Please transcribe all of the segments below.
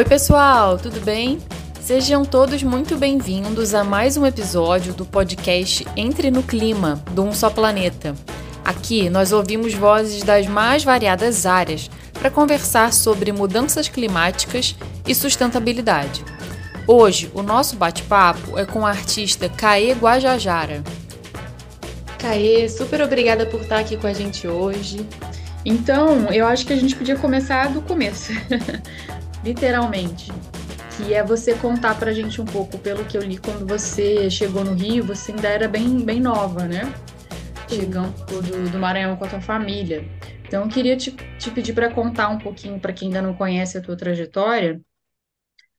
Oi, pessoal, tudo bem? Sejam todos muito bem-vindos a mais um episódio do podcast Entre no Clima, do Um Só Planeta. Aqui nós ouvimos vozes das mais variadas áreas para conversar sobre mudanças climáticas e sustentabilidade. Hoje, o nosso bate-papo é com a artista Caê Guajajara. Caê, super obrigada por estar aqui com a gente hoje. Então, eu acho que a gente podia começar do começo, literalmente, que é você contar pra gente um pouco, pelo que eu li, quando você chegou no Rio, você ainda era bem, bem nova, né? Chegando do, do Maranhão com a tua família. Então, eu queria te, te pedir para contar um pouquinho, para quem ainda não conhece a tua trajetória,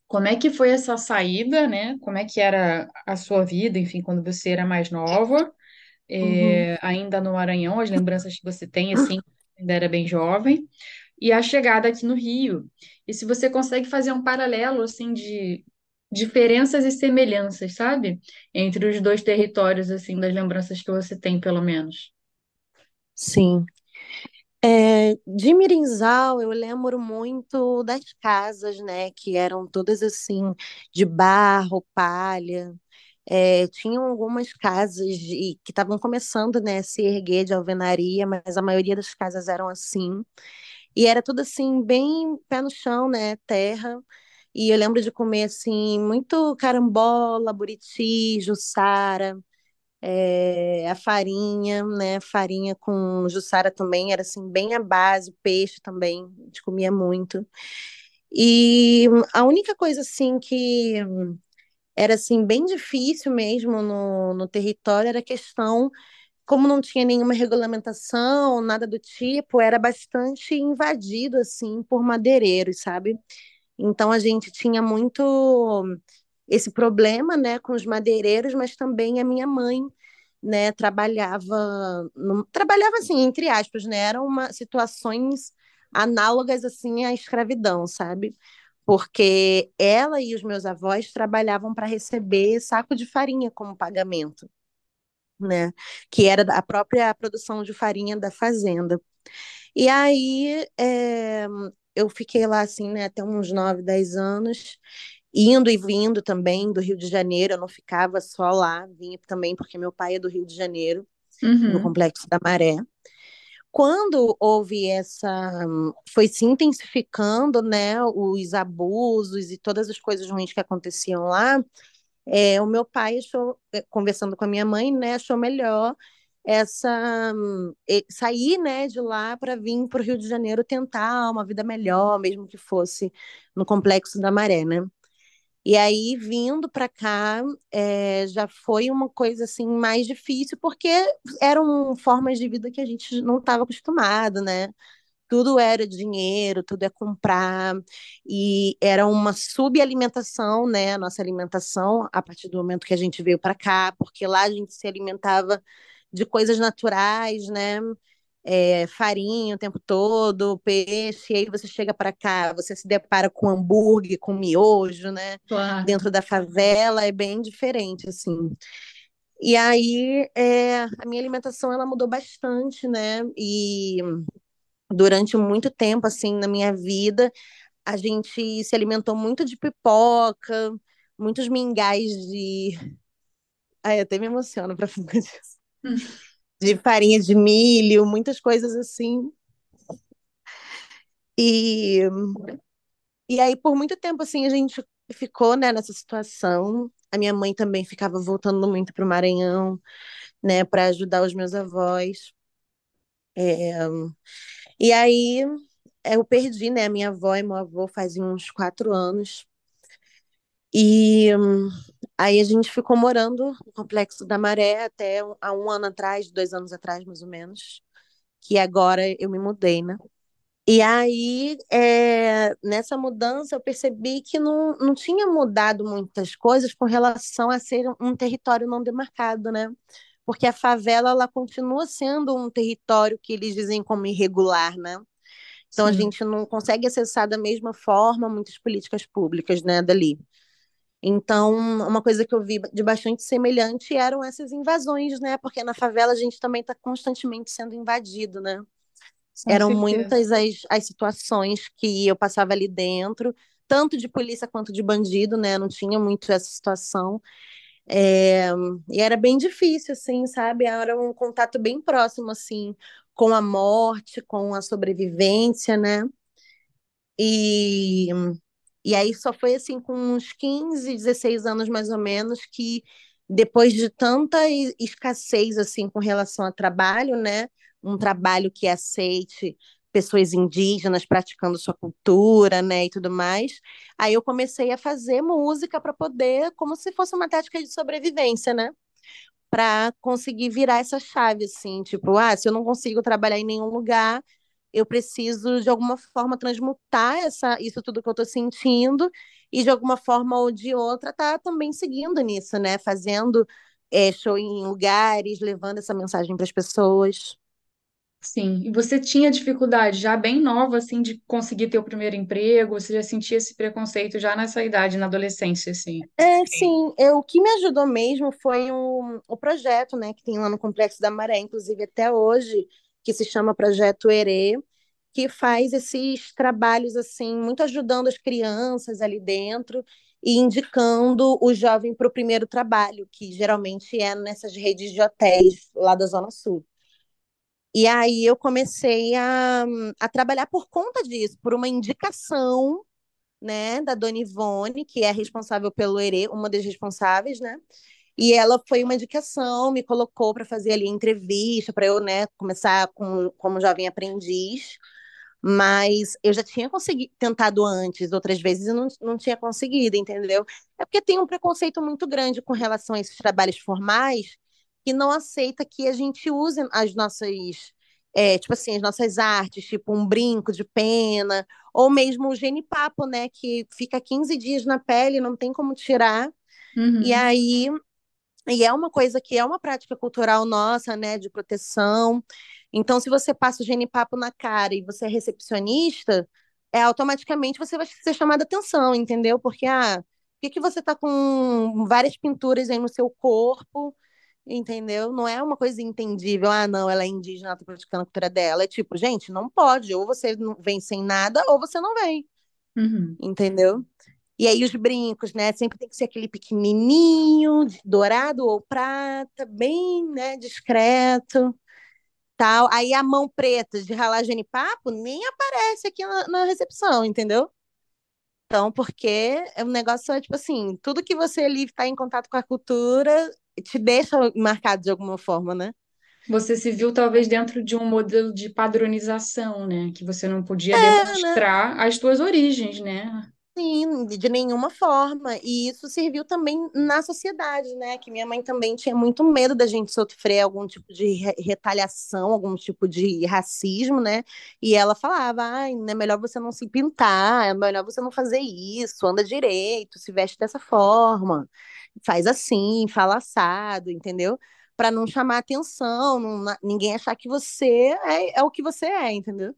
como é que foi essa saída, né? Como é que era a sua vida, enfim, quando você era mais nova, é, ainda no Maranhão, as lembranças que você tem, assim, ainda era bem jovem, e a chegada aqui no Rio. E se você consegue fazer um paralelo, assim, de diferenças e semelhanças, sabe? Entre os dois territórios, assim, das lembranças que você tem, pelo menos. Sim. É, de Mirinzal, eu lembro muito das casas, né, que eram todas assim, de barro, palha. É, tinham algumas casas de, que estavam começando, né, a se erguer de alvenaria, mas a maioria das casas eram assim. E era tudo assim, bem pé no chão, né, terra. E eu lembro de comer assim, muito carambola, buriti, jussara é, a farinha, né? Farinha com jussara também, era assim, bem a base, peixe também, a gente comia muito. E a única coisa assim que era assim bem difícil mesmo no, no território era a questão, como não tinha nenhuma regulamentação, nada do tipo, era bastante invadido assim por madeireiros, sabe? Então a gente tinha muito esse problema, né, com os madeireiros, mas também a minha mãe, né, trabalhava, no, trabalhava assim, entre aspas, né, eram uma, situações análogas assim à escravidão, sabe? Porque ela e os meus avós trabalhavam para receber saco de farinha como pagamento, né? Que era a própria produção de farinha da fazenda. E aí é, eu fiquei lá assim, né, até uns 9, 10 anos, indo e vindo também do Rio de Janeiro, eu não ficava só lá, vinha também porque meu pai é do Rio de Janeiro, uhum. no Complexo da Maré. Quando houve essa, foi se intensificando, né, os abusos e todas as coisas ruins que aconteciam lá, é, o meu pai achou, é, conversando com a minha mãe, né, achou melhor essa sair, né, de lá para vir para o Rio de Janeiro tentar uma vida melhor, mesmo que fosse no Complexo da Maré, né? E aí, vindo para cá, é, já foi uma coisa assim mais difícil, porque eram formas de vida que a gente não estava acostumado, né? Tudo era dinheiro, tudo é comprar, e era uma subalimentação, né? A nossa alimentação, a partir do momento que a gente veio para cá, porque lá a gente se alimentava de coisas naturais, né? é, farinha o tempo todo, peixe, e aí você chega para cá, você se depara com hambúrguer, com miojo, né? Claro. Dentro da favela é bem diferente, assim. E aí é, a minha alimentação ela mudou bastante, né? E durante muito tempo, assim, na minha vida, a gente se alimentou muito de pipoca, muitos mingais de. Ai, até me emociono para falar disso. De farinha de milho, muitas coisas assim. E, e aí, por muito tempo, assim, a gente ficou, né, nessa situação. A minha mãe também ficava voltando muito para o Maranhão, né, para ajudar os meus avós. É, e aí, eu perdi, né, minha avó e meu avô faz uns quatro anos. E Aí a gente ficou morando no Complexo da Maré até há um ano atrás, dois anos atrás, mais ou menos, que agora eu me mudei, né? E aí, é, nessa mudança, eu percebi que não, não tinha mudado muitas coisas com relação a ser um território não demarcado, né? Porque a favela, ela continua sendo um território que eles dizem como irregular, né? Então, Sim. a gente não consegue acessar da mesma forma muitas políticas públicas, né, dali. Então, uma coisa que eu vi de bastante semelhante eram essas invasões, né? Porque na favela a gente também está constantemente sendo invadido, né? Com eram certeza. muitas as, as situações que eu passava ali dentro, tanto de polícia quanto de bandido, né? Não tinha muito essa situação. É, e era bem difícil, assim, sabe? Era um contato bem próximo, assim, com a morte, com a sobrevivência, né? E, e aí só foi, assim, com uns 15, 16 anos, mais ou menos, que depois de tanta escassez, assim, com relação ao trabalho, né? Um trabalho que aceite pessoas indígenas praticando sua cultura, né, e tudo mais. Aí eu comecei a fazer música para poder, como se fosse uma tática de sobrevivência, né? Para conseguir virar essa chave, assim, tipo, ah, se eu não consigo trabalhar em nenhum lugar, eu preciso de alguma forma transmutar essa, isso tudo que eu estou sentindo e de alguma forma ou de outra tá também seguindo nisso, né? Fazendo é, show em lugares, levando essa mensagem para as pessoas. Sim, e você tinha dificuldade já bem nova, assim, de conseguir ter o primeiro emprego? Você já sentia esse preconceito já nessa idade, na adolescência, assim? É, sim, eu, o que me ajudou mesmo foi um, o projeto, né, que tem lá no Complexo da Maré, inclusive até hoje, que se chama Projeto Herê, que faz esses trabalhos, assim, muito ajudando as crianças ali dentro e indicando o jovem para o primeiro trabalho, que geralmente é nessas redes de hotéis lá da Zona Sul. E aí eu comecei a, a trabalhar por conta disso, por uma indicação, né, da Dona Ivone, que é responsável pelo ERE, uma das responsáveis, né? E ela foi uma indicação, me colocou para fazer ali entrevista, para eu, né, começar com, como jovem aprendiz. Mas eu já tinha conseguido, tentado antes, outras vezes, e não, não tinha conseguido, entendeu? É porque tem um preconceito muito grande com relação a esses trabalhos formais, que não aceita que a gente use as nossas, é, tipo assim, as nossas artes, tipo um brinco de pena, ou mesmo o genipapo, né, que fica 15 dias na pele, não tem como tirar. Uhum. E aí, e é uma coisa que é uma prática cultural nossa, né, de proteção. Então, se você passa o genipapo na cara e você é recepcionista, é automaticamente você vai ser chamada atenção, entendeu? Porque ah, por que, que você tá com várias pinturas aí no seu corpo? Entendeu? Não é uma coisa entendível, ah, não, ela é indígena, ela tá praticando a cultura dela. É tipo, gente, não pode, ou você vem sem nada, ou você não vem, uhum. entendeu? E aí os brincos, né? Sempre tem que ser aquele pequenininho, dourado ou prata, bem, né, discreto, tal. Aí a mão preta de ralar genipapo nem aparece aqui na, na recepção, entendeu? Então, porque o negócio é tipo assim, tudo que você ali está em contato com a cultura te deixa marcado de alguma forma, né? Você se viu talvez dentro de um modelo de padronização, né? Que você não podia é, demonstrar né? as suas origens, né? Sim, de nenhuma forma. E isso serviu também na sociedade, né? Que minha mãe também tinha muito medo da gente sofrer algum tipo de retaliação, algum tipo de racismo, né? E ela falava: ai, é melhor você não se pintar, é melhor você não fazer isso, anda direito, se veste dessa forma faz assim, fala assado, entendeu? Para não chamar atenção, não, ninguém achar que você é, é o que você é, entendeu?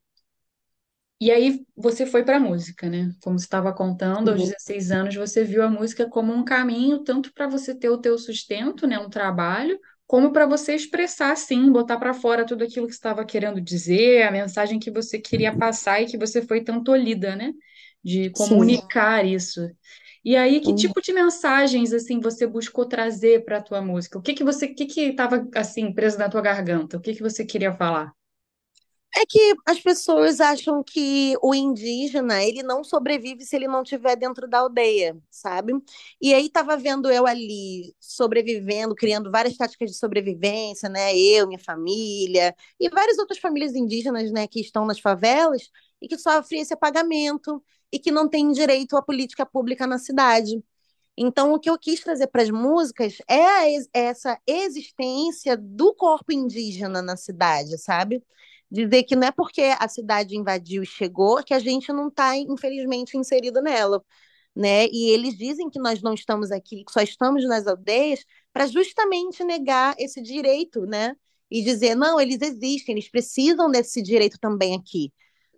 E aí você foi para a música, né? Como você estava contando, aos 16 uhum. anos você viu a música como um caminho tanto para você ter o teu sustento, né, um trabalho, como para você expressar assim, botar para fora tudo aquilo que estava querendo dizer, a mensagem que você queria passar e que você foi tão tolhida, né, de comunicar Sim. isso. E aí, que uhum. tipo de mensagens assim você buscou trazer para a tua música? O que que você, o que que estava assim preso na tua garganta? O que que você queria falar? É que as pessoas acham que o indígena, ele não sobrevive se ele não estiver dentro da aldeia, sabe? E aí tava vendo eu ali sobrevivendo, criando várias táticas de sobrevivência, né? Eu, minha família e várias outras famílias indígenas, né, que estão nas favelas e que sofrem esse apagamento e que não tem direito à política pública na cidade. Então, o que eu quis trazer para as músicas é essa existência do corpo indígena na cidade, sabe? Dizer que não é porque a cidade invadiu e chegou que a gente não está, infelizmente, inserido nela. Né? E eles dizem que nós não estamos aqui, que só estamos nas aldeias, para justamente negar esse direito, né? E dizer, não, eles existem, eles precisam desse direito também aqui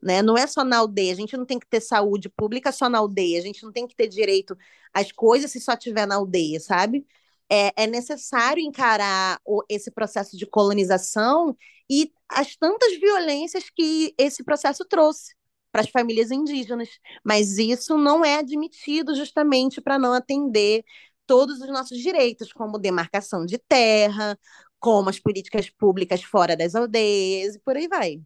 né? Não é só na aldeia, a gente não tem que ter saúde pública só na aldeia, a gente não tem que ter direito às coisas se só tiver na aldeia, sabe? É, é necessário encarar o, esse processo de colonização e as tantas violências que esse processo trouxe para as famílias indígenas. Mas isso não é admitido justamente para não atender todos os nossos direitos, como demarcação de terra, como as políticas públicas fora das aldeias e por aí vai.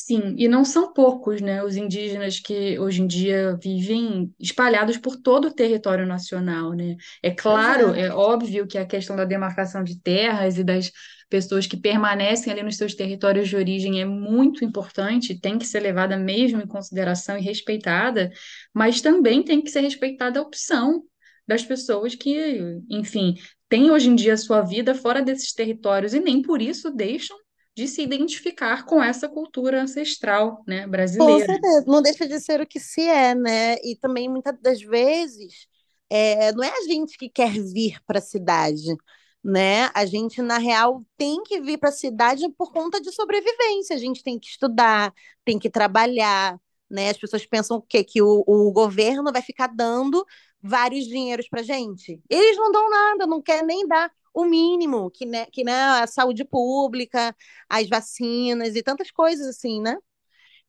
Sim, e não são poucos, né, os indígenas que hoje em dia vivem espalhados por todo o território nacional, né? É claro, é. é óbvio que a questão da demarcação de terras e das pessoas que permanecem ali nos seus territórios de origem é muito importante, tem que ser levada mesmo em consideração e respeitada, mas também tem que ser respeitada a opção das pessoas que, enfim, têm hoje em dia a sua vida fora desses territórios e nem por isso deixam de se identificar com essa cultura ancestral, né, brasileira. Com certeza, não deixa de ser o que se é, né? E também muitas das vezes é, não é a gente que quer vir para a cidade, né? A gente na real tem que vir para a cidade por conta de sobrevivência. A gente tem que estudar, tem que trabalhar, né? As pessoas pensam o quê? Que o, o governo vai ficar dando vários dinheiros para gente. Eles não dão nada, não quer nem dar o mínimo, que, né, que né, a saúde pública, as vacinas e tantas coisas assim, né?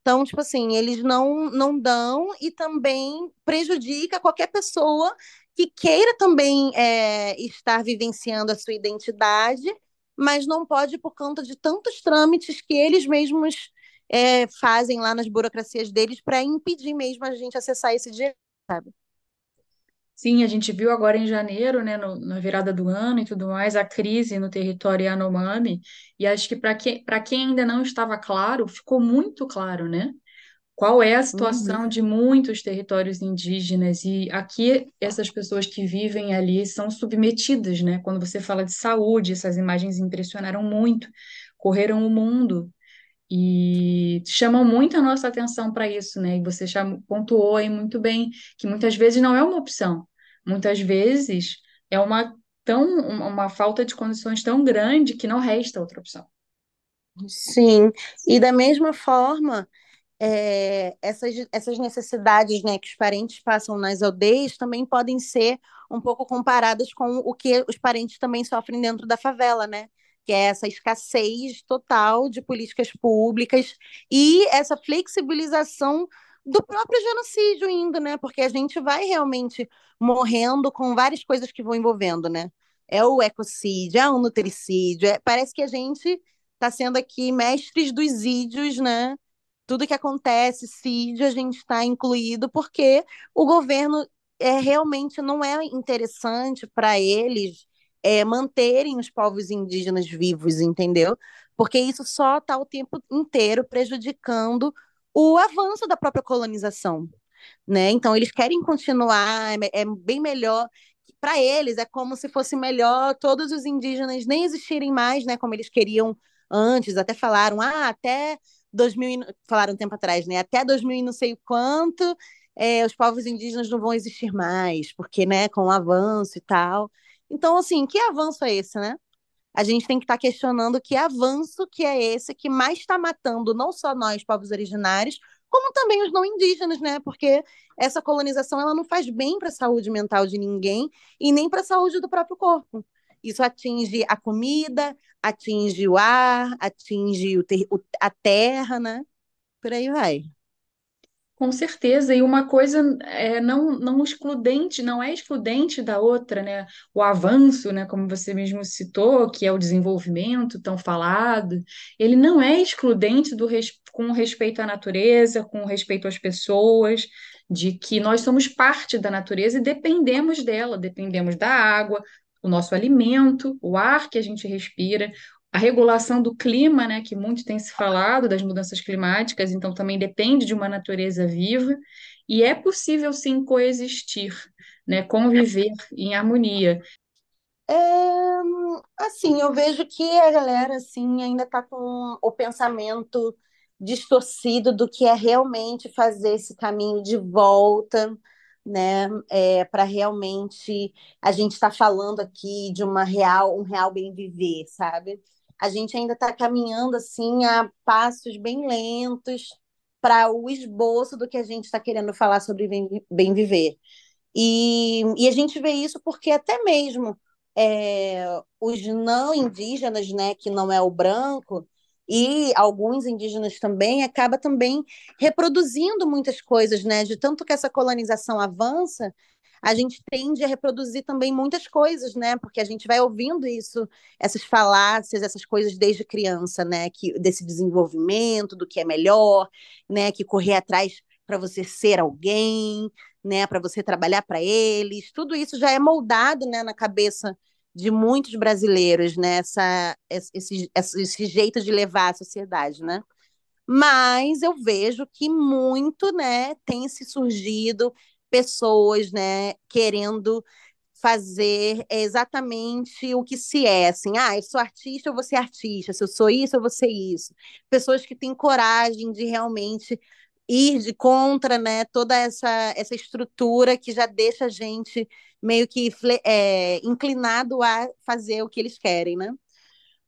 Então, tipo assim, eles não, não dão e também prejudica qualquer pessoa que queira também é, estar vivenciando a sua identidade, mas não pode por conta de tantos trâmites que eles mesmos é, fazem lá nas burocracias deles para impedir mesmo a gente acessar esse direito, sabe? Sim, a gente viu agora em janeiro, né, no, na virada do ano e tudo mais, a crise no território Yanomami, e acho que para que, para quem ainda não estava claro, ficou muito claro, né? Qual é a situação Uhum. de muitos territórios indígenas, e aqui essas pessoas que vivem ali são submetidas, né? Quando você fala de saúde, essas imagens impressionaram muito, correram o mundo e chamam muito a nossa atenção para isso, né? E você chamou, pontuou aí muito bem que muitas vezes não é uma opção, muitas vezes é uma tão uma falta de condições tão grande que não resta outra opção. Sim, e da mesma forma, é, essas, essas necessidades né, que os parentes passam nas aldeias também podem ser um pouco comparadas com o que os parentes também sofrem dentro da favela, né? Que é essa escassez total de políticas públicas e essa flexibilização do próprio genocídio ainda, né? Porque a gente vai realmente morrendo com várias coisas que vão envolvendo, né? É o ecocídio, é o nutricídio, é, parece que a gente está sendo aqui mestres dos ídios, né? Tudo que acontece, CID, a gente está incluído, porque o governo é, realmente não é interessante para eles é, manterem os povos indígenas vivos, entendeu? Porque isso só está o tempo inteiro prejudicando o avanço da própria colonização, né? Então eles querem continuar, é, é bem melhor para eles, é como se fosse melhor todos os indígenas nem existirem mais, né? Como eles queriam antes, até falaram, ah, até 2000, falaram um tempo atrás, né? Até 2000 e não sei quanto, é, os povos indígenas não vão existir mais, porque, né, com o avanço e tal. Então, assim, que avanço é esse, né? A gente tem que estar tá questionando que avanço que é esse que mais está matando não só nós, povos originários, como também os não indígenas, né? Porque essa colonização ela não faz bem para a saúde mental de ninguém e nem para a saúde do próprio corpo. Isso atinge a comida, atinge o ar, atinge o ter, a terra, né? Por aí vai. Com certeza, e uma coisa é não, não excludente, não é excludente da outra, né? O avanço, né, como você mesmo citou, que é o desenvolvimento tão falado, ele não é excludente do com respeito à natureza, com respeito às pessoas, de que nós somos parte da natureza e dependemos dela, dependemos da água, o nosso alimento, o ar que a gente respira, a regulação do clima, né, que muito tem se falado das mudanças climáticas, então também depende de uma natureza viva, e é possível sim coexistir, né, conviver em harmonia. É, assim, eu vejo que a galera assim ainda está com o pensamento distorcido do que é realmente fazer esse caminho de volta, né, é, para realmente a gente está falando aqui de uma real, um real bem viver, sabe? A gente ainda está caminhando assim a passos bem lentos para o esboço do que a gente está querendo falar sobre bem, bem viver. E, e, a gente vê isso porque até mesmo é, os não indígenas, né, que não é o branco, e alguns indígenas também acaba também reproduzindo muitas coisas, né? De tanto que essa colonização avança, a gente tende a reproduzir também muitas coisas, né? Porque a gente vai ouvindo isso, essas falácias, essas coisas desde criança, né? Que desse desenvolvimento, do que é melhor, né? Que correr atrás para você ser alguém, né? Para você trabalhar para eles, tudo isso já é moldado, né? Na cabeça de muitos brasileiros, né? Essa, esse, esse jeito de levar a sociedade, né? Mas eu vejo que muito, né, tem se surgido pessoas, né, querendo fazer exatamente o que se é, assim, ah, eu sou artista, eu vou ser artista, se eu sou isso, eu vou ser isso. Pessoas que têm coragem de realmente ir de contra, né, toda essa, essa estrutura que já deixa a gente meio que é, inclinado a fazer o que eles querem, né?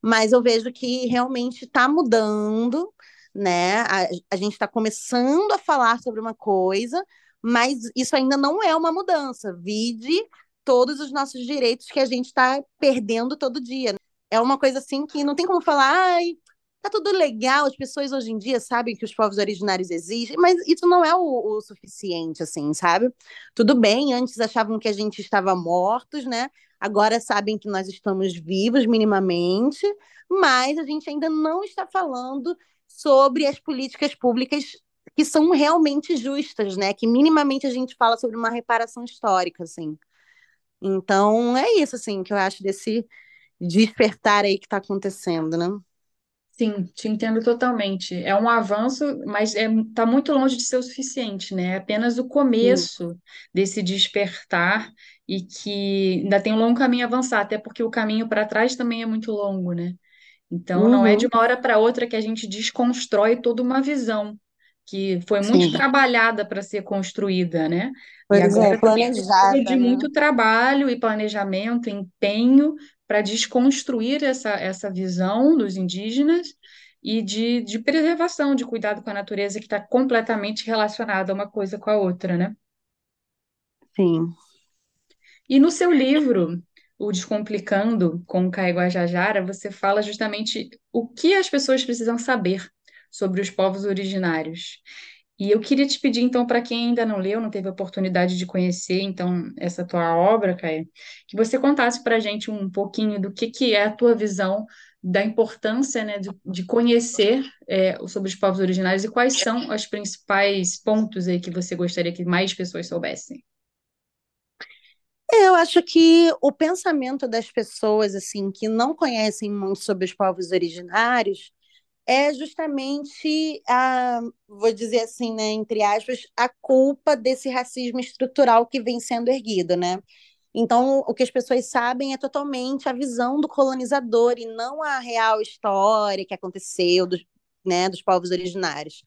Mas eu vejo que realmente está mudando, né? A, a gente está começando a falar sobre uma coisa, mas isso ainda não é uma mudança. Vide todos os nossos direitos que a gente está perdendo todo dia. Né? É uma coisa assim que não tem como falar, ai, tá tudo legal, as pessoas hoje em dia sabem que os povos originários existem, mas isso não é o, o, suficiente, assim, sabe? Tudo bem, antes achavam que a gente estava mortos, né? Agora sabem que nós estamos vivos minimamente, mas a gente ainda não está falando sobre as políticas públicas que são realmente justas, né? Que minimamente a gente fala sobre uma reparação histórica, assim. Então, é isso, assim, que eu acho desse despertar aí que está acontecendo, né? Sim, te entendo totalmente. É um avanço, mas está é, tá muito longe de ser o suficiente, né? É apenas o começo desse despertar e que ainda tem um longo caminho a avançar, até porque o caminho para trás também é muito longo, né? Então, não é de Uhum, uma hora para outra que a gente desconstrói toda uma visão que foi muito sim. trabalhada para ser construída, né? E Pois é, agora precisa planejada, de né? muito trabalho e planejamento, empenho para desconstruir essa, essa visão dos indígenas e de, de preservação, de cuidado com a natureza que está completamente relacionada uma coisa com a outra, né? Sim. E no seu livro, O Descomplicando com o Caio Guajajara, você fala justamente o que as pessoas precisam saber sobre os povos originários. E eu queria te pedir, então, para quem ainda não leu, não teve oportunidade de conhecer, então, essa tua obra, Caio, que você contasse para a gente um pouquinho do que, que é a tua visão da importância, né, de, de conhecer é, sobre os povos originários e quais são os principais pontos aí que você gostaria que mais pessoas soubessem. É, Eu acho que o pensamento das pessoas assim que não conhecem muito sobre os povos originários é justamente a, vou dizer assim, né, entre aspas, a culpa desse racismo estrutural que vem sendo erguido, né? Então, o que as pessoas sabem é totalmente a visão do colonizador e não a real história que aconteceu dos, né, dos povos originários.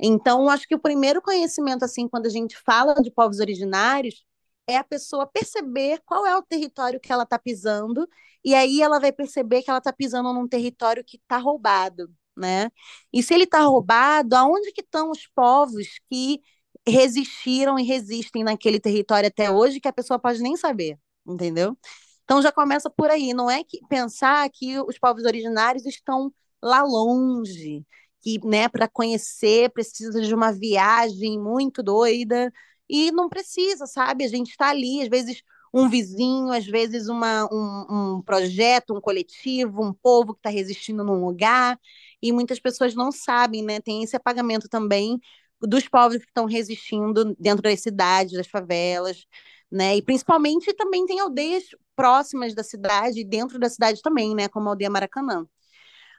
Então, acho que o primeiro conhecimento, assim, quando a gente fala de povos originários, é a pessoa perceber qual é o território que ela está pisando, e aí ela vai perceber que ela está pisando num território que está roubado, né? E se ele está roubado, aonde que estão os povos que resistiram e resistem naquele território até hoje que a pessoa pode nem saber, entendeu? Então já começa por aí, não é que pensar que os povos originários estão lá longe, que, né, para conhecer precisa de uma viagem muito doida, e não precisa, sabe? A gente está ali, às vezes um vizinho, às vezes uma, um, um projeto, um coletivo, um povo que está resistindo num lugar, e muitas pessoas não sabem, né? Tem esse apagamento também dos povos que estão resistindo dentro das cidades, das favelas, né? E principalmente também tem aldeias próximas da cidade, dentro da cidade também, né? Como a aldeia Maracanã.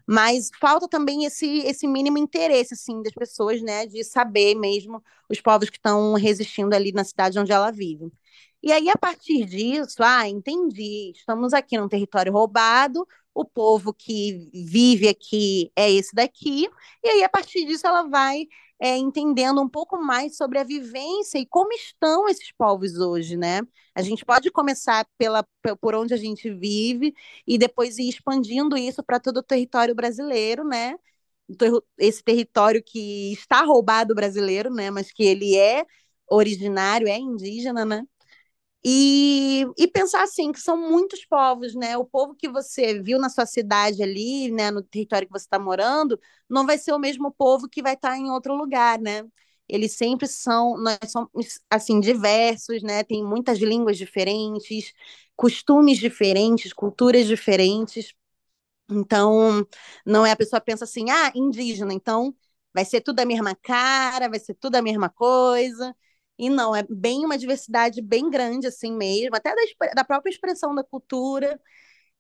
Mas falta também esse, esse mínimo interesse, assim, das pessoas, né, de saber mesmo os povos que estão resistindo ali na cidade onde ela vive. E aí, a partir disso, ah, entendi, estamos aqui num território roubado, o povo que vive aqui é esse daqui, e aí, a partir disso, ela vai é, entendendo um pouco mais sobre a vivência e como estão esses povos hoje, né? A gente pode começar pela, por onde a gente vive e depois ir expandindo isso para todo o território brasileiro, né? Esse território que está roubado brasileiro, né? Mas que ele é originário, é indígena, né? E, e pensar assim, que são muitos povos, né? O povo que você viu na sua cidade ali, né, no território que você está morando, não vai ser o mesmo povo que vai estar tá em outro lugar, né? Eles sempre são, nós somos assim diversos, né? Tem muitas línguas diferentes, costumes diferentes, culturas diferentes. Então, não é a pessoa pensa assim, ah, indígena, então vai ser tudo a mesma cara, vai ser tudo a mesma coisa. E não, é bem uma diversidade bem grande assim mesmo, até da, da própria expressão da cultura.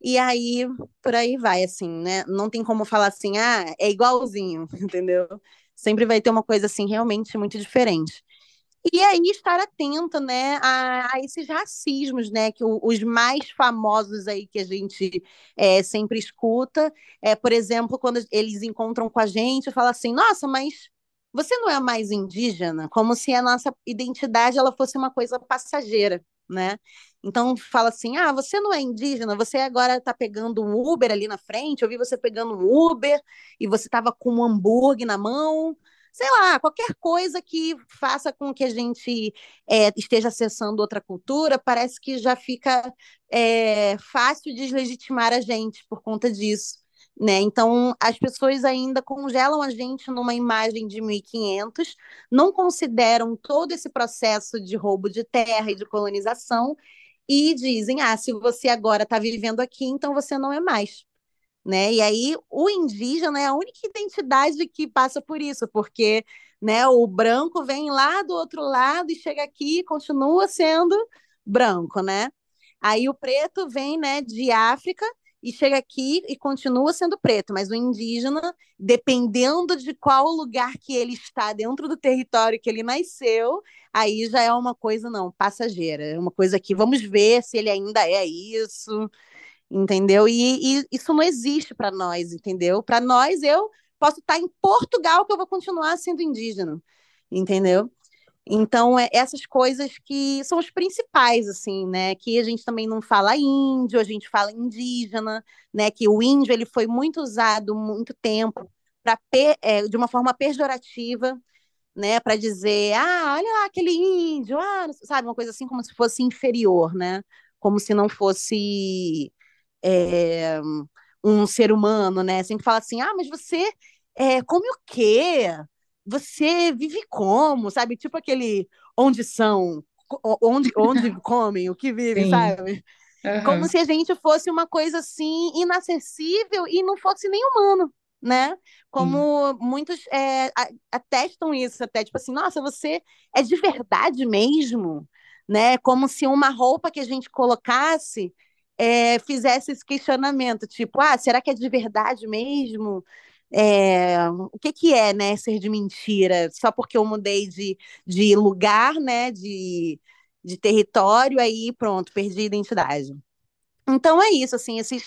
E aí, por aí vai, assim, né? Não tem como falar assim, ah, é igualzinho, entendeu? Sempre vai ter uma coisa assim realmente muito diferente. E aí estar atento, né, a, a, esses racismos, né, que o, os mais famosos aí que a gente é, sempre escuta, é, por exemplo, quando eles encontram com a gente, fala assim, nossa, mas você não é mais indígena, como se a nossa identidade ela fosse uma coisa passageira, né? Então fala assim, ah, você não é indígena, você agora está pegando um Uber ali na frente, eu vi você pegando um Uber e você estava com um hambúrguer na mão, sei lá, qualquer coisa que faça com que a gente é, esteja acessando outra cultura, parece que já fica é, fácil deslegitimar a gente por conta disso. Né? Então, as pessoas ainda congelam a gente numa imagem de 1500, não consideram todo esse processo de roubo de terra e de colonização e dizem: ah, se você agora está vivendo aqui, então você não é mais né? E aí o indígena é a única identidade que passa por isso, porque né, o branco vem lá do outro lado e chega aqui e continua sendo branco, né? Aí o preto vem, né, de África e chega aqui e continua sendo preto, mas o indígena, dependendo de qual lugar que ele está dentro do território que ele nasceu, aí já é uma coisa não passageira, é uma coisa que vamos ver se ele ainda é isso, entendeu? E, e isso não existe para nós, entendeu? Para nós, eu posso estar em Portugal que eu vou continuar sendo indígena, entendeu? Então, é essas coisas que são os principais, assim, né? Que a gente também não fala índio, a gente fala indígena, né? Que o índio ele foi muito usado muito tempo para é, de uma forma pejorativa, né? Para dizer, ah, olha lá aquele índio, ah, sabe, uma coisa assim como se fosse inferior, né? Como se não fosse é, um ser humano, né? Sempre fala assim, ah, mas você é, come o quê? Você vive como? Sabe? Tipo aquele onde são, onde, onde comem, o que vivem, sabe? Uhum. Como se a gente fosse uma coisa assim inacessível e não fosse nem humano, né? Como muitos é, atestam isso até, tipo assim, nossa, você é de verdade mesmo, né? Como se uma roupa que a gente colocasse é, fizesse esse questionamento, tipo, ah, será que é de verdade mesmo? É, o que, que é, né, ser de mentira? Só porque eu mudei de, de lugar, né, de, de território, aí pronto, perdi a identidade. Então é isso, assim, esses,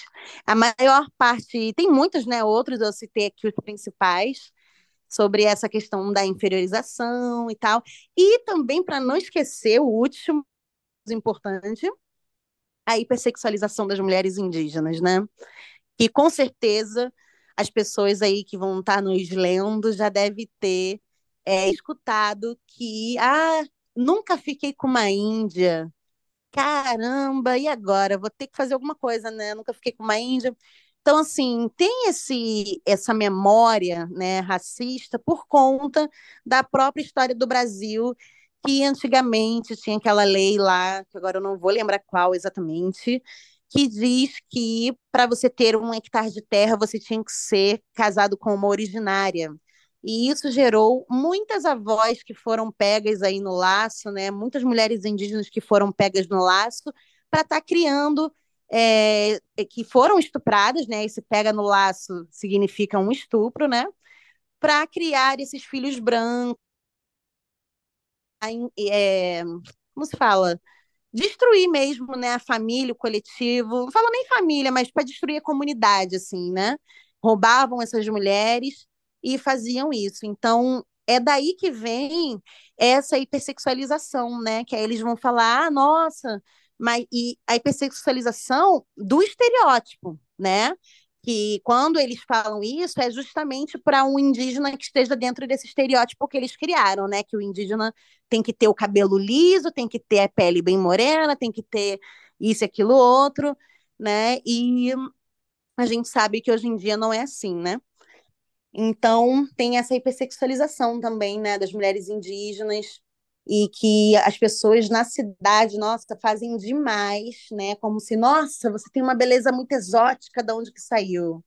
a maior parte, tem muitos, né, outros, eu citei aqui os principais, sobre essa questão da inferiorização e tal, e também, para não esquecer, o último importante, a hipersexualização das mulheres indígenas, né? E com certeza as pessoas aí que vão estar nos lendo já devem ter é, escutado que ah, nunca fiquei com uma índia. Caramba, e agora? Vou ter que fazer alguma coisa, né? Nunca fiquei com uma índia. Então, assim, tem esse, essa memória né, racista por conta da própria história do Brasil que antigamente tinha aquela lei lá, que agora eu não vou lembrar qual exatamente, que diz que para você ter um hectare de terra você tinha que ser casado com uma originária. E isso gerou muitas avós que foram pegas aí no laço, né? Muitas mulheres indígenas que foram pegas no laço para estar tá criando, é, que foram estupradas, né? Esse pega no laço significa um estupro, né? Para criar esses filhos brancos é, como se fala? Destruir mesmo, né, a família, o coletivo. Não falo nem família, mas para destruir a comunidade, assim, né? Roubavam essas mulheres e faziam isso. Então, é daí que vem essa hipersexualização, né? Que aí eles vão falar, ah, nossa, mas e a hipersexualização do estereótipo, né? Que quando eles falam isso é justamente para um indígena que esteja dentro desse estereótipo que eles criaram, né? Que o indígena tem que ter o cabelo liso, tem que ter a pele bem morena, tem que ter isso, aquilo, outro, né? E a gente sabe que hoje em dia não é assim, né? Então, tem essa hipersexualização também, né, das mulheres indígenas, e que as pessoas na cidade, nossa, fazem demais, né? Como se, nossa, você tem uma beleza muito exótica, de onde que saiu?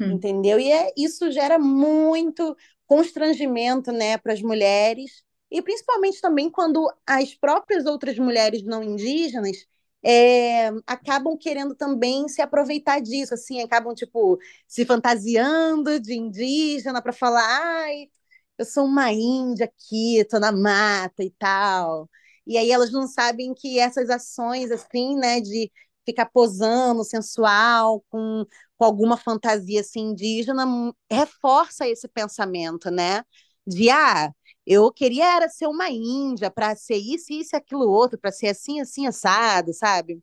Hum. Entendeu? E é, isso gera muito constrangimento, né, para as mulheres, e principalmente também quando as próprias outras mulheres não indígenas é, acabam querendo também se aproveitar disso, assim, acabam, tipo, se fantasiando de indígena para falar, ai, eu sou uma índia aqui, tô na mata e tal. E aí elas não sabem que essas ações, assim, né, de ficar posando sensual, com, com alguma fantasia assim, indígena, reforça esse pensamento, né? De, ah, eu queria era ser uma índia para ser isso, isso e aquilo outro, para ser assim, assim, assado, sabe?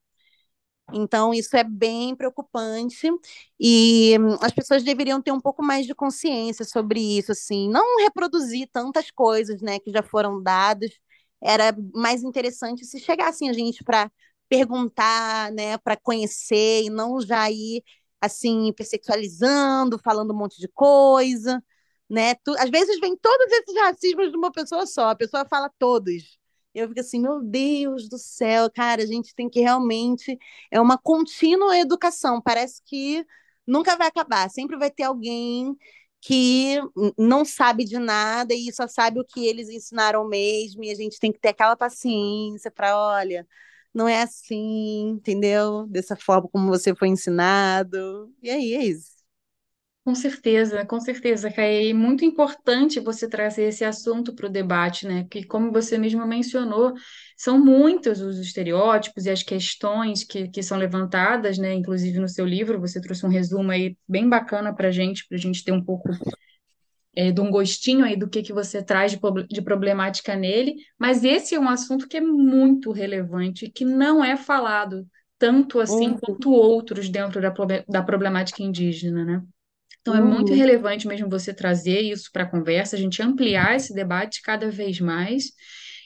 Então, isso é bem preocupante e as pessoas deveriam ter um pouco mais de consciência sobre isso, assim, não reproduzir tantas coisas, né, que já foram dadas. Era mais interessante se chegassem a gente para perguntar, né, para conhecer e não já ir assim hipersexualizando, falando um monte de coisa, né? Tu, às vezes vem todos esses racismos de uma pessoa só, a pessoa fala todos. Eu fico assim, meu Deus do céu, cara, a gente tem que realmente. É uma contínua educação, parece que nunca vai acabar, sempre vai ter alguém que não sabe de nada e só sabe o que eles ensinaram mesmo, e a gente tem que ter aquela paciência para, olha, não é assim, entendeu? Dessa forma como você foi ensinado. E aí, é isso. Com certeza, com certeza, Caí. É muito importante você trazer esse assunto para o debate, né? Que, como você mesmo mencionou, são muitos os estereótipos e as questões que, que são levantadas, né? Inclusive no seu livro, você trouxe um resumo aí bem bacana para a gente, para a gente ter um pouco é, de um gostinho aí do que, que você traz de, de problemática nele. Mas esse é um assunto que é muito relevante, que não é falado tanto assim uhum. quanto outros dentro da, da problemática indígena, né? Então, é muito uhum. relevante mesmo você trazer isso para a conversa, a gente ampliar esse debate cada vez mais.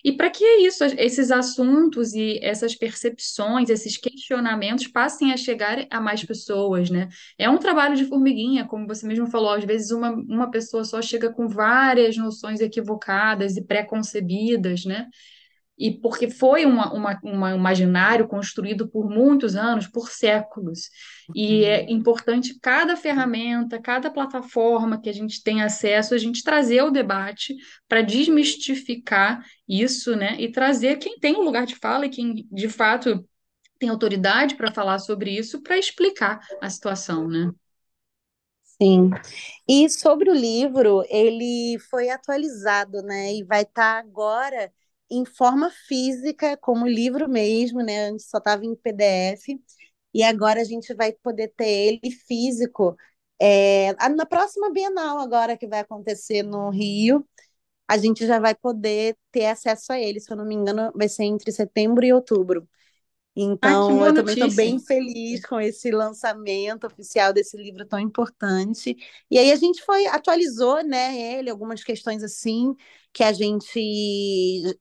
E para que isso, esses assuntos e essas percepções, esses questionamentos passem a chegar a mais pessoas, né? É um trabalho de formiguinha, como você mesmo falou, às vezes uma, uma pessoa só chega com várias noções equivocadas e pré-concebidas, né? E porque foi uma, uma, uma, um imaginário construído por muitos anos, por séculos. E é uhum. importante cada ferramenta, cada plataforma que a gente tem acesso, a gente trazer o debate para desmistificar isso, né? E trazer quem tem o um lugar de fala e quem de fato tem autoridade para falar sobre isso, para explicar a situação, né? Sim. E sobre o livro, ele foi atualizado, né? E vai estar tá agora em forma física, como livro mesmo, né? Antes só estava em PDF, e agora a gente vai poder ter ele físico. É, na próxima Bienal, agora que vai acontecer no Rio, a gente já vai poder ter acesso a ele, se eu não me engano, vai ser entre setembro e outubro. Então, eu também estou bem feliz com esse lançamento oficial desse livro tão importante. E aí a gente foi, atualizou, né, ele, algumas questões assim, que a gente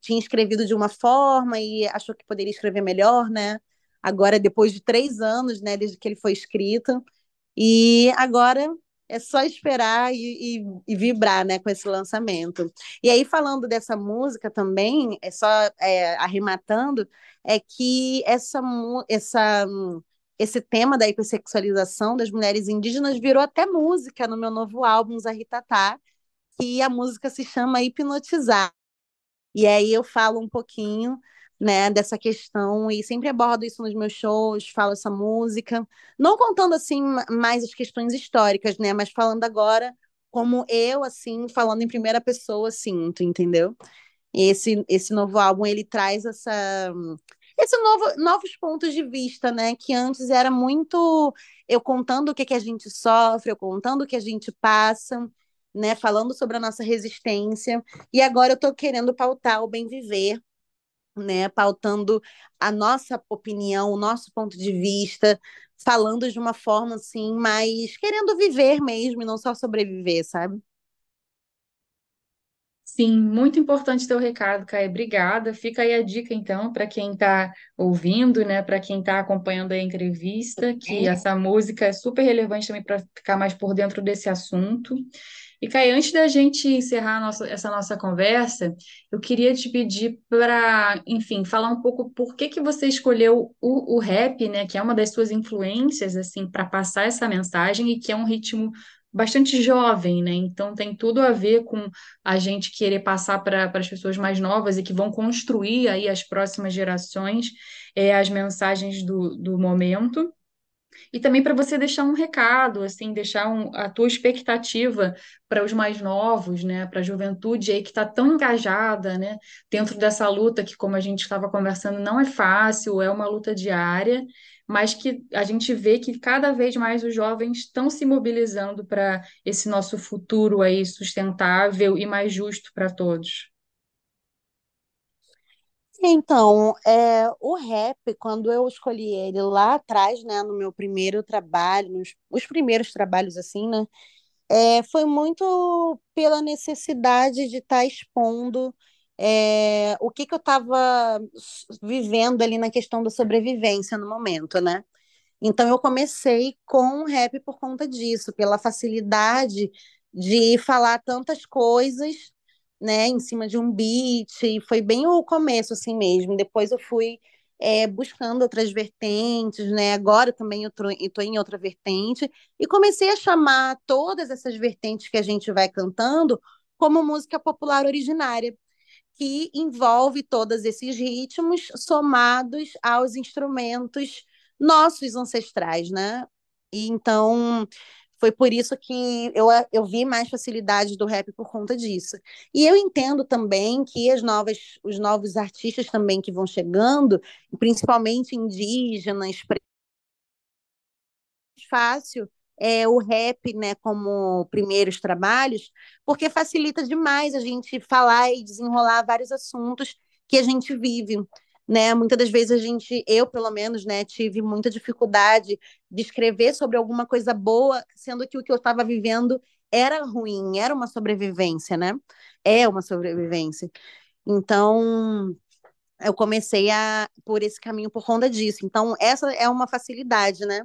tinha escrevido de uma forma e achou que poderia escrever melhor, né? Agora, depois de três anos, né, desde que ele foi escrito. E agora é só esperar e, e, e, vibrar né, com esse lançamento. E aí, falando dessa música também, é só é, arrematando, é que essa, essa, esse tema da hipersexualização das mulheres indígenas virou até música no meu novo álbum, Zaritatá, que a música se chama Hipnotizar. E aí eu falo um pouquinho né, dessa questão e sempre abordo isso nos meus shows, falo essa música, não contando assim mais as questões históricas, né, mas falando agora como eu assim, falando em primeira pessoa sinto, entendeu? Esse esse novo álbum ele traz essa esse novo, novos pontos de vista, né, que antes era muito eu contando o que que a gente sofre, eu contando o que a gente passa, né, falando sobre a nossa resistência, e agora eu estou querendo pautar o bem viver, né, pautando a nossa opinião, o nosso ponto de vista, falando de uma forma assim, mais querendo viver mesmo e não só sobreviver, sabe? Sim, muito importante teu recado, Caio. Obrigada. Fica aí a dica, então, para quem está ouvindo, né, para quem está acompanhando a entrevista, que essa música é super relevante também para ficar mais por dentro desse assunto. E, Caio, antes da gente encerrar nossa, essa nossa conversa, eu queria te pedir para, enfim, falar um pouco por que que você escolheu o, o rap, né, que é uma das suas influências, assim, para passar essa mensagem e que é um ritmo bastante jovem, né? Então tem tudo a ver com a gente querer passar para as pessoas mais novas e que vão construir aí as próximas gerações é, as mensagens do, do momento. E também para você deixar um recado, assim, deixar um, a tua expectativa para os mais novos, né, para a juventude aí que está tão engajada, né, dentro dessa luta que, como a gente estava conversando, não é fácil, é uma luta diária, mas que a gente vê que cada vez mais os jovens estão se mobilizando para esse nosso futuro aí sustentável e mais justo para todos. Então, é, o rap, quando eu escolhi ele lá atrás, né, no meu primeiro trabalho, nos os primeiros trabalhos assim, né, é, foi muito pela necessidade de estar tá expondo é, o que, que eu estava vivendo ali na questão da sobrevivência no momento, né? Então eu comecei com o rap por conta disso, pela facilidade de falar tantas coisas, né, em cima de um beat, e foi bem o começo assim mesmo. Depois eu fui é, buscando outras vertentes, né? Agora também eu estou em outra vertente e comecei a chamar todas essas vertentes que a gente vai cantando como música popular originária que envolve todos esses ritmos somados aos instrumentos nossos ancestrais, né? E então foi por isso que eu, eu vi mais facilidade do rap por conta disso. E eu entendo também que as novas, os novos artistas também que vão chegando, principalmente indígenas, fácil é, o rap né, como primeiros trabalhos, porque facilita demais a gente falar e desenrolar vários assuntos que a gente vive. Né? Muitas das vezes a gente, eu pelo menos, né, tive muita dificuldade de escrever sobre alguma coisa boa, sendo que o que eu estava vivendo era ruim, era uma sobrevivência, né? É uma sobrevivência. Então, eu comecei a por esse caminho por conta disso. Então, essa é uma facilidade, né?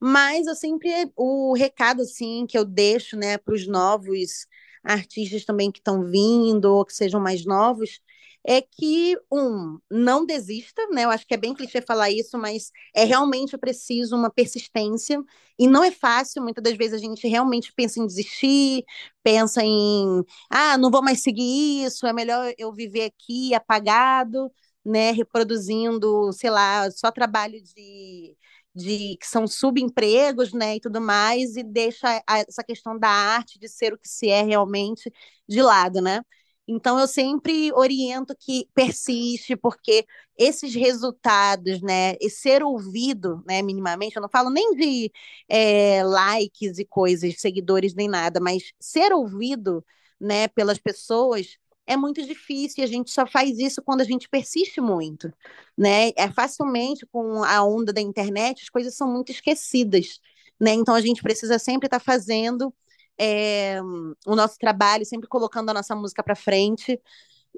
Mas eu sempre o recado assim que eu deixo, né, para os novos artistas também que estão vindo ou que sejam mais novos, é que um não desista, né? Eu acho que é bem clichê falar isso, mas é realmente preciso uma persistência e não é fácil. Muitas das vezes a gente realmente pensa em desistir, pensa em ah, não vou mais seguir isso, é melhor eu viver aqui apagado, né? Reproduzindo, sei lá, só trabalho de de que são subempregos, né, e tudo mais, e deixa a, essa questão da arte de ser o que se é realmente de lado, né? Então eu sempre oriento que persiste, porque esses resultados, né, e ser ouvido, né, minimamente, eu não falo nem de é, likes e coisas, seguidores nem nada, mas ser ouvido, né, pelas pessoas é muito difícil e a gente só faz isso quando a gente persiste muito, né? É facilmente com a onda da internet as coisas são muito esquecidas, né? Então a gente precisa sempre estar tá fazendo é, o nosso trabalho, sempre colocando a nossa música para frente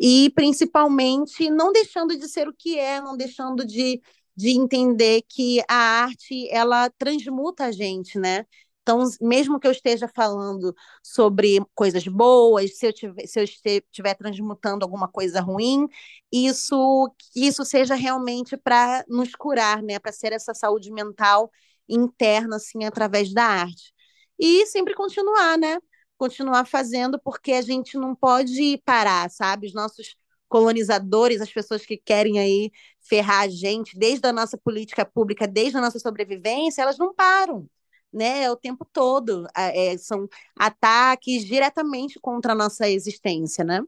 e principalmente não deixando de ser o que é, não deixando de de entender que a arte ela transmuta a gente, né? Então, mesmo que eu esteja falando sobre coisas boas, se eu tiver, se eu estiver transmutando alguma coisa ruim, isso que isso seja realmente para nos curar, né? Para ser essa saúde mental interna, assim, através da arte. E sempre continuar, né? Continuar fazendo, porque a gente não pode parar, sabe? Os nossos colonizadores, as pessoas que querem aí ferrar a gente, desde a nossa política pública, desde a nossa sobrevivência, elas não param né, o tempo todo. É, são ataques diretamente contra a nossa existência, né?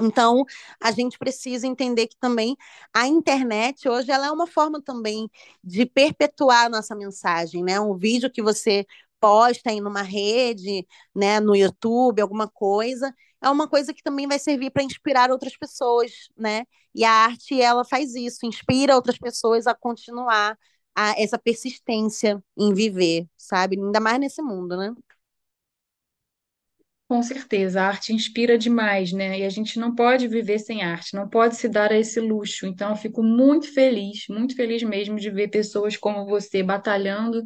Então, a gente precisa entender que também a internet hoje ela é uma forma também de perpetuar a nossa mensagem, né? Um vídeo que você posta em uma rede, né, no YouTube, alguma coisa, é uma coisa que também vai servir para inspirar outras pessoas, né? E a arte ela faz isso, inspira outras pessoas a continuar a essa persistência em viver, sabe? Ainda mais nesse mundo, né? Com certeza, a arte inspira demais, né? E a gente não pode viver sem arte, não pode se dar a esse luxo. Então, eu fico muito feliz, muito feliz mesmo de ver pessoas como você batalhando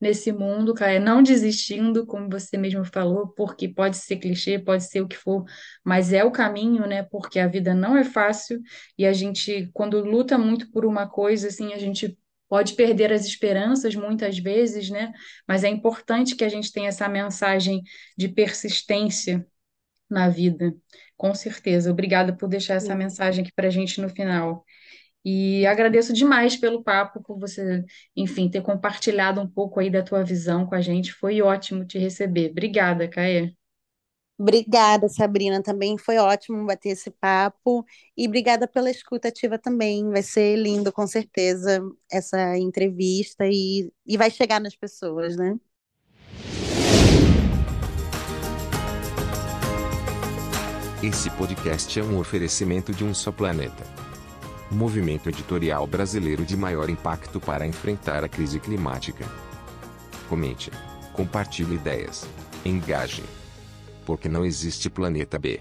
nesse mundo, cara, não desistindo, como você mesmo falou, porque pode ser clichê, pode ser o que for, mas é o caminho, né? Porque a vida não é fácil e a gente, quando luta muito por uma coisa, assim, a gente pode perder as esperanças muitas vezes, né? Mas é importante que a gente tenha essa mensagem de persistência na vida, com certeza. Obrigada por deixar essa mensagem aqui para a gente no final. E agradeço demais pelo papo, por você, enfim, ter compartilhado um pouco aí da tua visão com a gente. Foi ótimo te receber. Obrigada, Caê. Obrigada, Sabrina. Também foi ótimo bater esse papo. E obrigada pela escuta ativa também. Vai ser lindo, com certeza, essa entrevista e, e vai chegar nas pessoas, né? Esse podcast é um oferecimento de um só planeta. Movimento editorial brasileiro de maior impacto para enfrentar a crise climática. Comente, compartilhe ideias, engaje porque não existe planeta B.